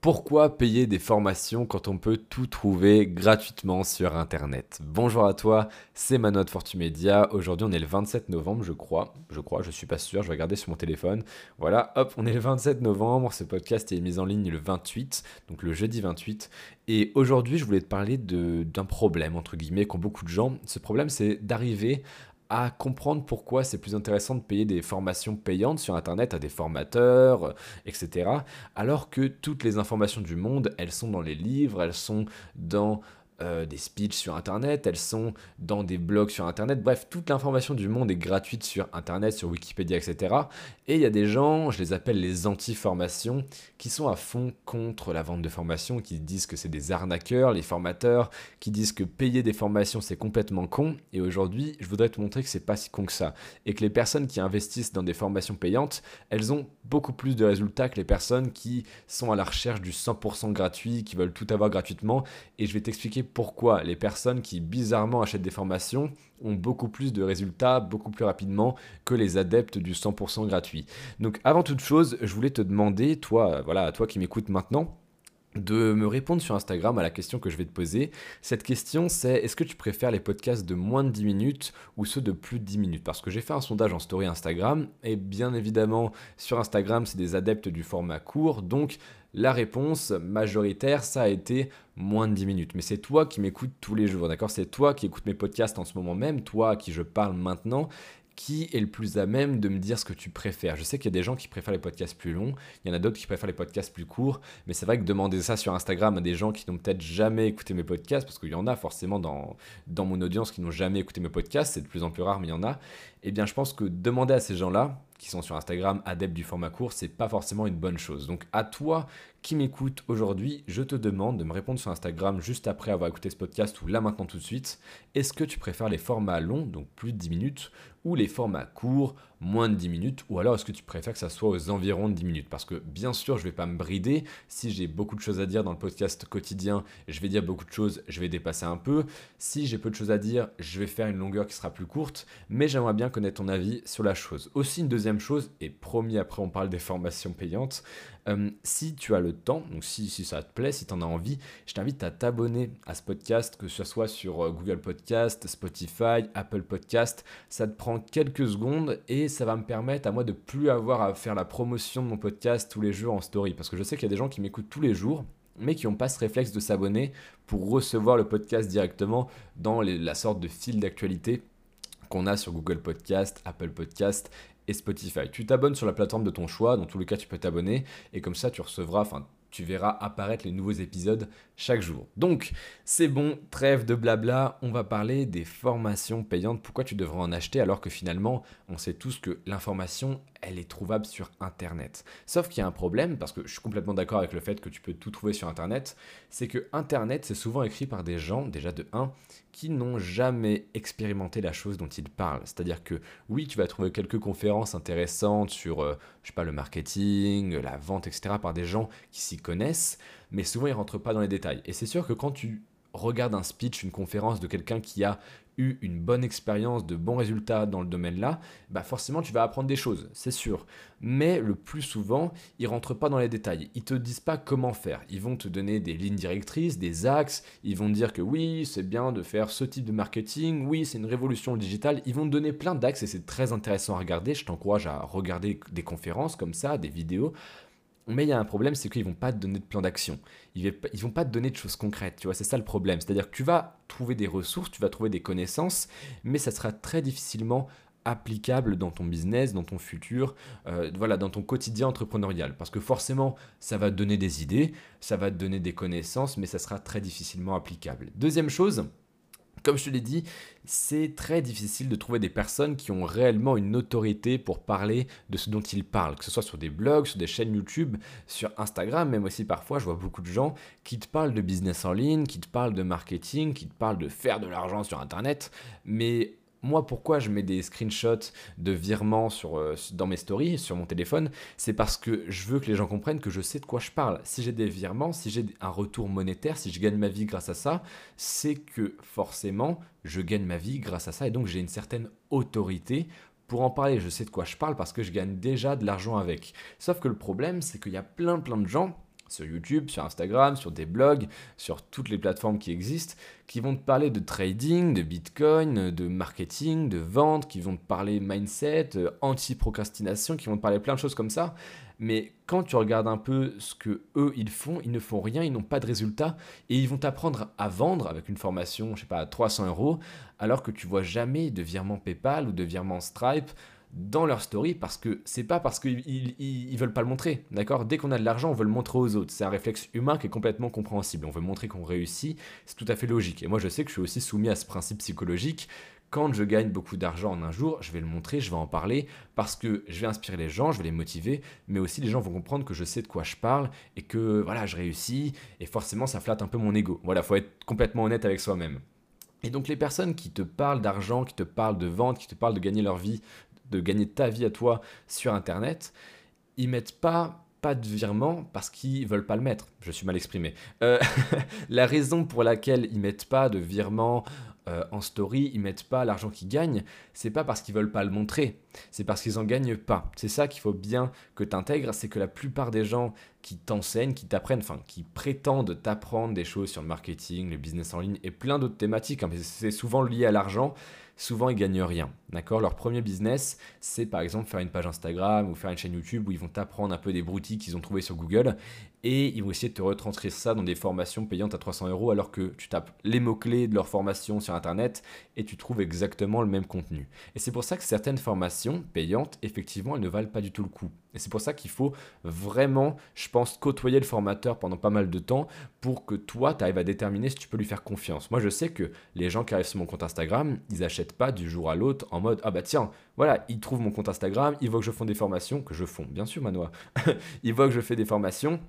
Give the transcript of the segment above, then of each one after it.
Pourquoi payer des formations quand on peut tout trouver gratuitement sur Internet? Bonjour à toi, c'est Manoa de Fortumedia. Aujourd'hui, on est le 27 novembre, je crois. Je crois, je suis pas sûr, je vais regarder sur mon téléphone. Voilà, hop, on est le 27 novembre. Ce podcast est mis en ligne le 28, donc le jeudi 28. Et aujourd'hui, je voulais te parler d'un problème, entre guillemets, qu'ont beaucoup de gens. Ce problème, c'est d'arriver à comprendre pourquoi c'est plus intéressant de payer des formations payantes sur Internet à des formateurs, etc. Alors que toutes les informations du monde, elles sont dans les livres, elles sont dans euh, des speeches sur Internet, elles sont dans des blogs sur Internet. Bref, toute l'information du monde est gratuite sur Internet, sur Wikipédia, etc. Et il y a des gens, je les appelle les anti-formations, qui sont à fond contre la vente de formations, qui disent que c'est des arnaqueurs, les formateurs, qui disent que payer des formations c'est complètement con. Et aujourd'hui, je voudrais te montrer que c'est pas si con que ça. Et que les personnes qui investissent dans des formations payantes, elles ont beaucoup plus de résultats que les personnes qui sont à la recherche du 100% gratuit, qui veulent tout avoir gratuitement. Et je vais t'expliquer pourquoi les personnes qui bizarrement achètent des formations ont beaucoup plus de résultats beaucoup plus rapidement que les adeptes du 100% gratuit. Donc avant toute chose, je voulais te demander, toi, voilà, toi qui m'écoutes maintenant, de me répondre sur Instagram à la question que je vais te poser. Cette question, c'est est-ce que tu préfères les podcasts de moins de 10 minutes ou ceux de plus de 10 minutes? Parce que j'ai fait un sondage en story Instagram, et bien évidemment, sur Instagram, c'est des adeptes du format court, donc la réponse majoritaire, ça a été moins de 10 minutes. Mais c'est toi qui m'écoutes tous les jours, d'accord? C'est toi qui écoutes mes podcasts en ce moment même, toi à qui je parle maintenant qui est le plus à même de me dire ce que tu préfères Je sais qu'il y a des gens qui préfèrent les podcasts plus longs, il y en a d'autres qui préfèrent les podcasts plus courts, mais c'est vrai que demander ça sur Instagram à des gens qui n'ont peut-être jamais écouté mes podcasts, parce qu'il y en a forcément dans, dans mon audience qui n'ont jamais écouté mes podcasts, c'est de plus en plus rare, mais il y en a, eh bien je pense que demander à ces gens-là, qui sont sur Instagram adeptes du format court, c'est pas forcément une bonne chose. Donc à toi qui m'écoute aujourd'hui, je te demande de me répondre sur Instagram juste après avoir écouté ce podcast ou là maintenant tout de suite. Est-ce que tu préfères les formats longs, donc plus de 10 minutes, ou les formats courts, moins de 10 minutes, ou alors est-ce que tu préfères que ça soit aux environs de 10 minutes? Parce que bien sûr, je ne vais pas me brider. Si j'ai beaucoup de choses à dire dans le podcast quotidien, je vais dire beaucoup de choses, je vais dépasser un peu. Si j'ai peu de choses à dire, je vais faire une longueur qui sera plus courte, mais j'aimerais bien connaître ton avis sur la chose. Aussi, une deuxième chose, et promis après on parle des formations payantes, euh, si tu as le temps, donc si, si ça te plaît, si tu en as envie, je t'invite à t'abonner à ce podcast, que ce soit sur euh, Google Podcast, Spotify, Apple Podcast. Ça te prend quelques secondes et ça va me permettre à moi de plus avoir à faire la promotion de mon podcast tous les jours en story. Parce que je sais qu'il y a des gens qui m'écoutent tous les jours mais qui n'ont pas ce réflexe de s'abonner pour recevoir le podcast directement dans la sorte de fil d'actualité qu'on a sur Google Podcast, Apple Podcast et Spotify. Tu t'abonnes sur la plateforme de ton choix, dans tous les cas tu peux t'abonner, et comme ça tu recevras, enfin tu verras apparaître les nouveaux épisodes chaque jour. Donc, c'est bon, trêve de blabla, on va parler des formations payantes. Pourquoi tu devrais en acheter alors que finalement, on sait tous que l'information, elle est trouvable sur Internet? Sauf qu'il y a un problème, parce que je suis complètement d'accord avec le fait que tu peux tout trouver sur Internet, c'est que Internet, c'est souvent écrit par des gens, déjà de 1, qui n'ont jamais expérimenté la chose dont ils parlent. C'est-à-dire que oui, tu vas trouver quelques conférences intéressantes sur, euh, je sais pas, le marketing, la vente, etc., par des gens qui s'y connaissent, mais souvent ils rentrent pas dans les détails. Et c'est sûr que quand tu regardes un speech, une conférence de quelqu'un qui a eu une bonne expérience, de bons résultats dans le domaine-là, bah forcément tu vas apprendre des choses, c'est sûr. Mais le plus souvent, ils rentrent pas dans les détails. Ils te disent pas comment faire. Ils vont te donner des lignes directrices, des axes. Ils vont dire que oui, c'est bien de faire ce type de marketing. Oui, c'est une révolution digitale. Ils vont te donner plein d'axes et c'est très intéressant à regarder. Je t'encourage à regarder des conférences comme ça, des vidéos mais il y a un problème, c'est qu'ils vont pas te donner de plan d'action. Ils ne vont pas te donner de choses concrètes, tu vois, c'est ça le problème. C'est-à-dire que tu vas trouver des ressources, tu vas trouver des connaissances, mais ça sera très difficilement applicable dans ton business, dans ton futur, euh, voilà, dans ton quotidien entrepreneurial. Parce que forcément, ça va te donner des idées, ça va te donner des connaissances, mais ça sera très difficilement applicable. Deuxième chose, comme je te l'ai dit, c'est très difficile de trouver des personnes qui ont réellement une autorité pour parler de ce dont ils parlent, que ce soit sur des blogs, sur des chaînes YouTube, sur Instagram, même aussi parfois je vois beaucoup de gens qui te parlent de business en ligne, qui te parlent de marketing, qui te parlent de faire de l'argent sur Internet, mais moi, pourquoi je mets des screenshots de virements euh, dans mes stories, sur mon téléphone C'est parce que je veux que les gens comprennent que je sais de quoi je parle. Si j'ai des virements, si j'ai un retour monétaire, si je gagne ma vie grâce à ça, c'est que forcément, je gagne ma vie grâce à ça et donc j'ai une certaine autorité pour en parler. Je sais de quoi je parle parce que je gagne déjà de l'argent avec. Sauf que le problème, c'est qu'il y a plein plein de gens sur YouTube, sur Instagram, sur des blogs, sur toutes les plateformes qui existent, qui vont te parler de trading, de Bitcoin, de marketing, de vente, qui vont te parler mindset, euh, anti-procrastination, qui vont te parler plein de choses comme ça. Mais quand tu regardes un peu ce que eux ils font, ils ne font rien, ils n'ont pas de résultats et ils vont t'apprendre à vendre avec une formation, je sais pas, à 300 euros, alors que tu vois jamais de virement PayPal ou de virement Stripe dans leur story parce que c'est pas parce qu'ils ils, veulent pas le montrer, d'accord? Dès qu'on a de l'argent, on veut le montrer aux autres. C'est un réflexe humain qui est complètement compréhensible. On veut montrer qu'on réussit, c'est tout à fait logique. Et moi, je sais que je suis aussi soumis à ce principe psychologique. Quand je gagne beaucoup d'argent en un jour, je vais le montrer, je vais en parler parce que je vais inspirer les gens, je vais les motiver, mais aussi les gens vont comprendre que je sais de quoi je parle et que voilà, je réussis et forcément ça flatte un peu mon ego. Voilà, faut être complètement honnête avec soi-même. Et donc les personnes qui te parlent d'argent, qui te parlent de vente, qui te parlent de gagner leur vie de gagner ta vie à toi sur Internet, ils mettent pas pas de virement parce qu'ils veulent pas le mettre. Je suis mal exprimé. Euh, la raison pour laquelle ils mettent pas de virement euh, en story, ils mettent pas l'argent qu'ils gagnent, c'est pas parce qu'ils veulent pas le montrer, c'est parce qu'ils en gagnent pas. C'est ça qu'il faut bien que tu intègres, c'est que la plupart des gens qui t'enseignent, qui t'apprennent, enfin qui prétendent t'apprendre des choses sur le marketing, le business en ligne et plein d'autres thématiques, hein, c'est souvent lié à l'argent, souvent ils gagnent rien. D'accord? Leur premier business, c'est par exemple faire une page Instagram ou faire une chaîne YouTube où ils vont t'apprendre un peu des broutilles qu'ils ont trouvés sur Google et ils vont essayer de te retranscrire ça dans des formations payantes à 300 euros alors que tu tapes les mots-clés de leur formation sur Internet et tu trouves exactement le même contenu. Et c'est pour ça que certaines formations payantes, effectivement, elles ne valent pas du tout le coup. Et c'est pour ça qu'il faut vraiment, je pense, côtoyer le formateur pendant pas mal de temps pour que toi, tu arrives à déterminer si tu peux lui faire confiance. Moi, je sais que les gens qui arrivent sur mon compte Instagram, ils n'achètent pas du jour à l'autre en mode Ah bah tiens, voilà, ils trouvent mon compte Instagram, ils voient que je fais des formations, que je fais, bien sûr, Manoa. ils voient que je fais des formations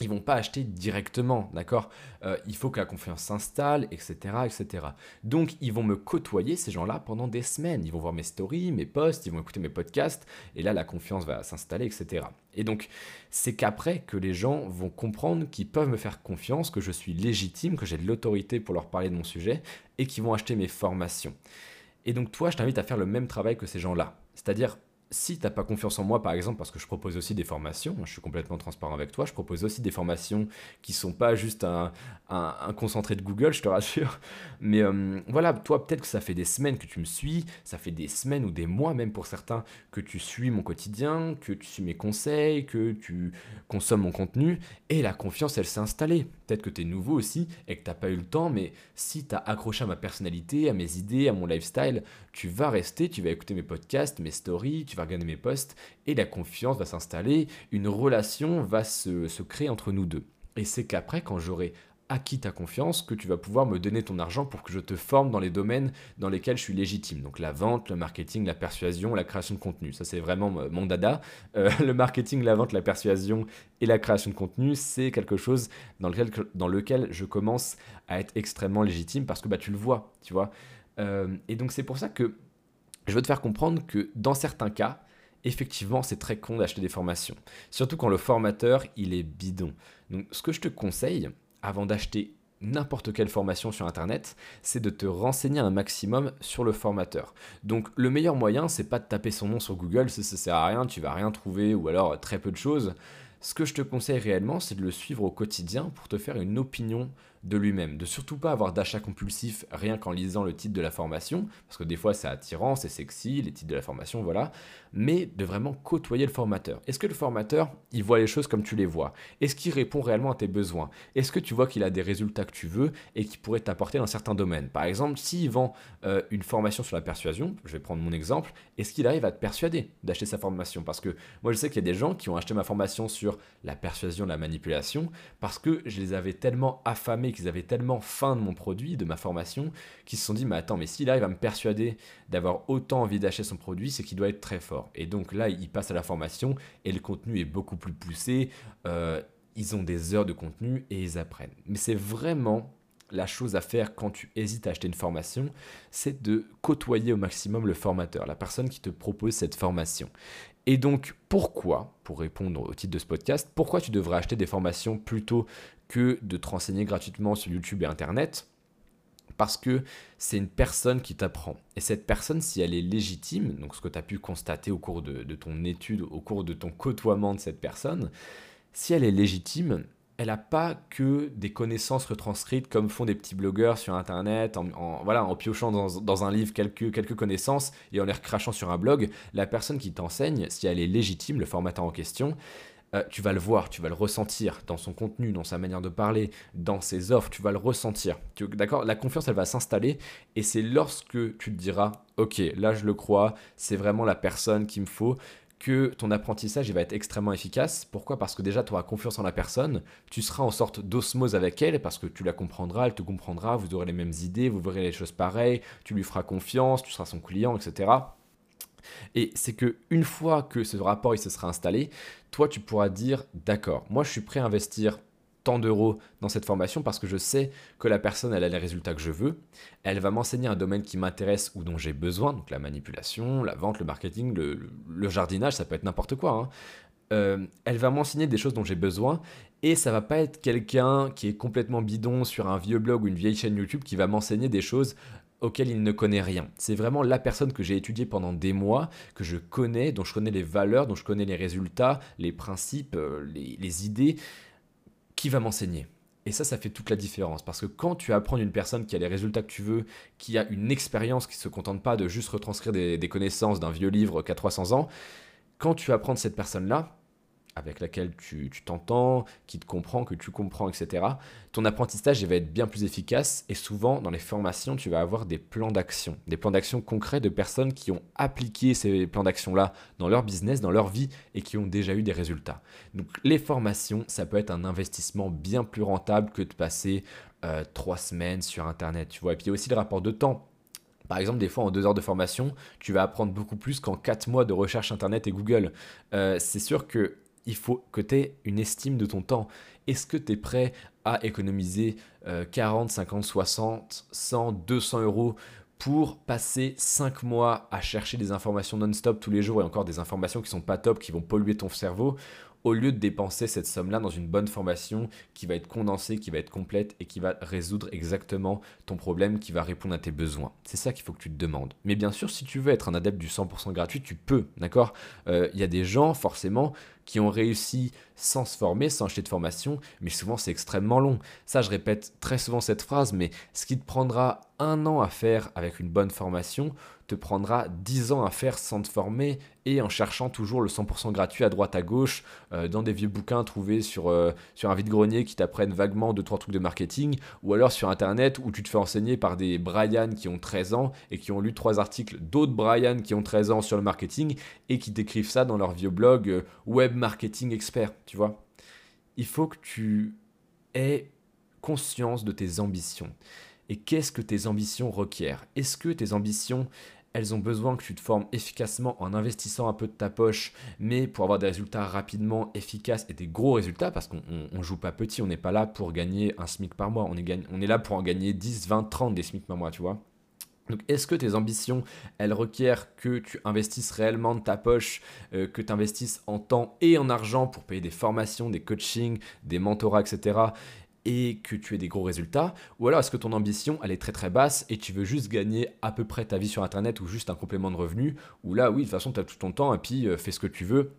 ils vont pas acheter directement, d'accord? Euh, Il faut que la confiance s'installe, etc., etc. Donc, ils vont me côtoyer, ces gens-là, pendant des semaines. Ils vont voir mes stories, mes posts, ils vont écouter mes podcasts, et là, la confiance va s'installer, etc. Et donc, c'est qu'après que les gens vont comprendre qu'ils peuvent me faire confiance, que je suis légitime, que j'ai de l'autorité pour leur parler de mon sujet, et qu'ils vont acheter mes formations. Et donc, toi, je t'invite à faire le même travail que ces gens-là. C'est-à-dire, si tu n'as pas confiance en moi, par exemple, parce que je propose aussi des formations, je suis complètement transparent avec toi, je propose aussi des formations qui sont pas juste un, concentré de Google, je te rassure. Mais euh, voilà, toi, peut-être que ça fait des semaines que tu me suis, ça fait des semaines ou des mois même pour certains que tu suis mon quotidien, que tu suis mes conseils, que tu consommes mon contenu, et la confiance, elle s'est installée. Peut-être que tu es nouveau aussi et que tu n'as pas eu le temps, mais si tu as accroché à ma personnalité, à mes idées, à mon lifestyle, tu vas rester, tu vas écouter mes podcasts, mes stories, tu vas regarder mes posts et la confiance va s'installer, une relation va se, se créer entre nous deux. Et c'est qu'après, quand j'aurai acquis ta confiance que tu vas pouvoir me donner ton argent pour que je te forme dans les domaines dans lesquels je suis légitime. Donc la vente, le marketing, la persuasion, la création de contenu. Ça c'est vraiment mon dada. Euh, le marketing, la vente, la persuasion et la création de contenu, c'est quelque chose dans lequel, dans lequel je commence à être extrêmement légitime parce que bah, tu le vois, tu vois. Euh, et donc c'est pour ça que je veux te faire comprendre que dans certains cas, effectivement, c'est très con d'acheter des formations. Surtout quand le formateur, il est bidon. Donc ce que je te conseille, avant d'acheter n'importe quelle formation sur Internet, c'est de te renseigner un maximum sur le formateur. Donc le meilleur moyen, c'est pas de taper son nom sur Google, ça, ça sert à rien, tu vas rien trouver ou alors très peu de choses. Ce que je te conseille réellement, c'est de le suivre au quotidien pour te faire une opinion de lui-même, de surtout pas avoir d'achat compulsif rien qu'en lisant le titre de la formation, parce que des fois c'est attirant, c'est sexy, les titres de la formation, voilà, mais de vraiment côtoyer le formateur. Est-ce que le formateur, il voit les choses comme tu les vois? Est-ce qu'il répond réellement à tes besoins? Est-ce que tu vois qu'il a des résultats que tu veux et qui pourrait t'apporter dans certains domaines? Par exemple, s'il vend euh, une formation sur la persuasion, je vais prendre mon exemple, est-ce qu'il arrive à te persuader d'acheter sa formation? Parce que moi je sais qu'il y a des gens qui ont acheté ma formation sur la persuasion, la manipulation, parce que je les avais tellement affamés qu'ils avaient tellement faim de mon produit, de ma formation, qu'ils se sont dit, mais attends, mais s'il arrive à me persuader d'avoir autant envie d'acheter son produit, c'est qu'il doit être très fort. Et donc là, ils passent à la formation et le contenu est beaucoup plus poussé. Euh, ils ont des heures de contenu et ils apprennent. Mais c'est vraiment la chose à faire quand tu hésites à acheter une formation, c'est de côtoyer au maximum le formateur, la personne qui te propose cette formation. Et donc, pourquoi, pour répondre au titre de ce podcast, pourquoi tu devrais acheter des formations plutôt que de te renseigner gratuitement sur YouTube et Internet? Parce que c'est une personne qui t'apprend. Et cette personne, si elle est légitime, donc ce que tu as pu constater au cours de, ton étude, au cours de ton côtoiement de cette personne, si elle est légitime, elle n'a pas que des connaissances retranscrites comme font des petits blogueurs sur Internet, en, voilà, en piochant dans, un livre quelques, connaissances et en les recrachant sur un blog. La personne qui t'enseigne, si elle est légitime, le formateur en question, euh, tu vas le voir, tu vas le ressentir dans son contenu, dans sa manière de parler, dans ses offres, tu vas le ressentir. D'accord? La confiance, elle va s'installer et c'est lorsque tu te diras, ok, là je le crois, c'est vraiment la personne qu'il me faut, que ton apprentissage va être extrêmement efficace. Pourquoi? Parce que déjà tu auras confiance en la personne, tu seras en sorte d'osmose avec elle parce que tu la comprendras, elle te comprendra, vous aurez les mêmes idées, vous verrez les choses pareilles, tu lui feras confiance, tu seras son client, etc. Et c'est que une fois que ce rapport il se sera installé, toi tu pourras dire d'accord, moi je suis prêt à investir d'euros dans cette formation parce que je sais que la personne elle a les résultats que je veux, elle va m'enseigner un domaine qui m'intéresse ou dont j'ai besoin, donc la manipulation, la vente, le marketing, le, jardinage, ça peut être n'importe quoi. Hein. Euh, elle va m'enseigner des choses dont j'ai besoin et ça va pas être quelqu'un qui est complètement bidon sur un vieux blog ou une vieille chaîne YouTube qui va m'enseigner des choses auquel il ne connaît rien. C'est vraiment la personne que j'ai étudiée pendant des mois, que je connais, dont je connais les valeurs, dont je connais les résultats, les principes, euh, les, idées, qui va m'enseigner. Et ça, ça fait toute la différence. Parce que quand tu apprends d'une personne qui a les résultats que tu veux, qui a une expérience, qui ne se contente pas de juste retranscrire des, connaissances d'un vieux livre qui a 300 ans, quand tu apprends de cette personne-là, avec laquelle tu t'entends, qui te comprend, que tu comprends, etc., ton apprentissage va être bien plus efficace et souvent dans les formations, tu vas avoir des plans d'action, des plans d'action concrets de personnes qui ont appliqué ces plans d'action-là dans leur business, dans leur vie et qui ont déjà eu des résultats. Donc les formations, ça peut être un investissement bien plus rentable que de passer euh, trois semaines sur Internet, tu vois. Et puis il y a aussi le rapport de temps. Par exemple, des fois, en deux heures de formation, tu vas apprendre beaucoup plus qu'en quatre mois de recherche Internet et Google. Euh, c'est sûr que il faut que tu aies une estime de ton temps. Est-ce que tu es prêt à économiser 40, 50, 60, 100, 200 euros pour passer 5 mois à chercher des informations non-stop tous les jours et encore des informations qui sont pas top, qui vont polluer ton cerveau au lieu de dépenser cette somme-là dans une bonne formation qui va être condensée, qui va être complète et qui va résoudre exactement ton problème, qui va répondre à tes besoins? C'est ça qu'il faut que tu te demandes. Mais bien sûr, si tu veux être un adepte du 100% gratuit, tu peux, d'accord? Euh, Il y a des gens, forcément, qui ont réussi sans se former, sans acheter de formation, mais souvent c'est extrêmement long. Ça, je répète très souvent cette phrase, mais ce qui te prendra un an à faire avec une bonne formation, te prendra 10 ans à faire sans te former et en cherchant toujours le 100% gratuit à droite à gauche euh, dans des vieux bouquins trouvés sur, euh, sur un vide-grenier qui t'apprennent vaguement 2-3 trucs de marketing ou alors sur internet où tu te fais enseigner par des Brian qui ont 13 ans et qui ont lu trois articles d'autres Brian qui ont 13 ans sur le marketing et qui décrivent ça dans leur vieux blog euh, web marketing expert, tu vois. Il faut que tu aies conscience de tes ambitions. Et qu'est-ce que tes ambitions requièrent? Est-ce que tes ambitions, elles ont besoin que tu te formes efficacement en investissant un peu de ta poche, mais pour avoir des résultats rapidement efficaces et des gros résultats, parce qu'on ne joue pas petit, on n'est pas là pour gagner un SMIC par mois, on est, là pour en gagner 10, 20, 30 des SMIC par mois, tu vois. Donc, est-ce que tes ambitions, elles requièrent que tu investisses réellement de ta poche, euh, que tu investisses en temps et en argent pour payer des formations, des coachings, des mentorats, etc et que tu aies des gros résultats Ou alors est-ce que ton ambition, elle est très très basse et tu veux juste gagner à peu près ta vie sur Internet ou juste un complément de revenu Ou là, oui, de toute façon, tu as tout ton temps et puis euh, fais ce que tu veux.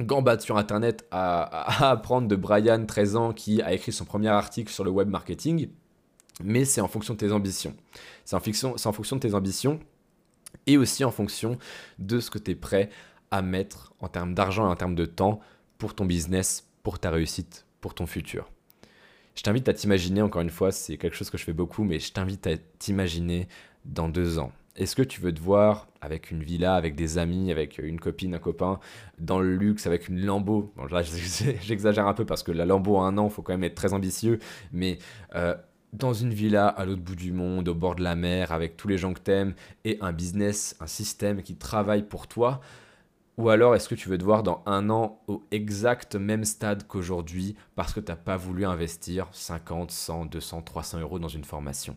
Gambade sur Internet à, apprendre de Brian, 13 ans, qui a écrit son premier article sur le web marketing. Mais c'est en fonction de tes ambitions. C'est en, en fonction de tes ambitions et aussi en fonction de ce que tu es prêt à mettre en termes d'argent et en termes de temps pour ton business, pour ta réussite, pour ton futur. Je t'invite à t'imaginer, encore une fois, c'est quelque chose que je fais beaucoup, mais je t'invite à t'imaginer dans deux ans. Est-ce que tu veux te voir avec une villa, avec des amis, avec une copine, un copain, dans le luxe, avec une là, j'exagère un peu parce que la Lambo à un an, il faut quand même être très ambitieux, mais euh, dans une villa à l'autre bout du monde, au bord de la mer, avec tous les gens que t'aimes, et un business, un système qui travaille pour toi ou alors est-ce que tu veux te voir dans un an au exact même stade qu'aujourd'hui parce que tu n'as pas voulu investir 50, 100, 200, 300 euros dans une formation?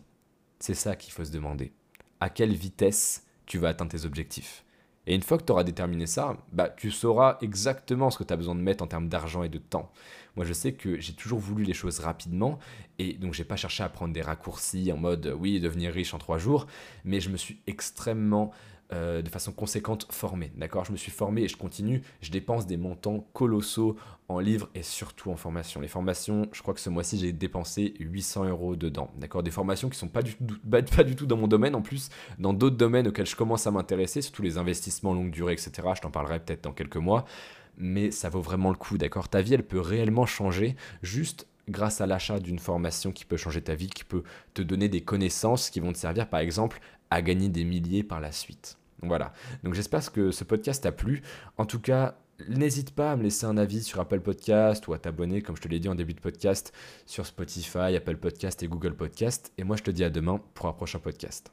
C'est ça qu'il faut se demander. À quelle vitesse tu vas atteindre tes objectifs? Et une fois que tu auras déterminé ça, bah, tu sauras exactement ce que tu as besoin de mettre en termes d'argent et de temps. Moi, je sais que j'ai toujours voulu les choses rapidement et donc j'ai pas cherché à prendre des raccourcis en mode oui, devenir riche en trois jours, mais je me suis extrêmement euh, de façon conséquente formé. D'accord? Je me suis formé et je continue. Je dépense des montants colossaux en livres et surtout en formation. Les formations, je crois que ce mois-ci, j'ai dépensé 800 euros dedans. D'accord? Des formations qui sont pas du, tout, pas du tout dans mon domaine. En plus, dans d'autres domaines auxquels je commence à m'intéresser, surtout les investissements longue durée, etc. Je t'en parlerai peut-être dans quelques mois. Mais ça vaut vraiment le coup, d'accord? Ta vie, elle peut réellement changer juste grâce à l'achat d'une formation qui peut changer ta vie, qui peut te donner des connaissances qui vont te servir, par exemple, à gagner des milliers par la suite. Voilà. Donc j'espère que ce podcast t'a plu. En tout cas, n'hésite pas à me laisser un avis sur Apple Podcast ou à t'abonner, comme je te l'ai dit en début de podcast, sur Spotify, Apple Podcast et Google Podcast. Et moi, je te dis à demain pour un prochain podcast.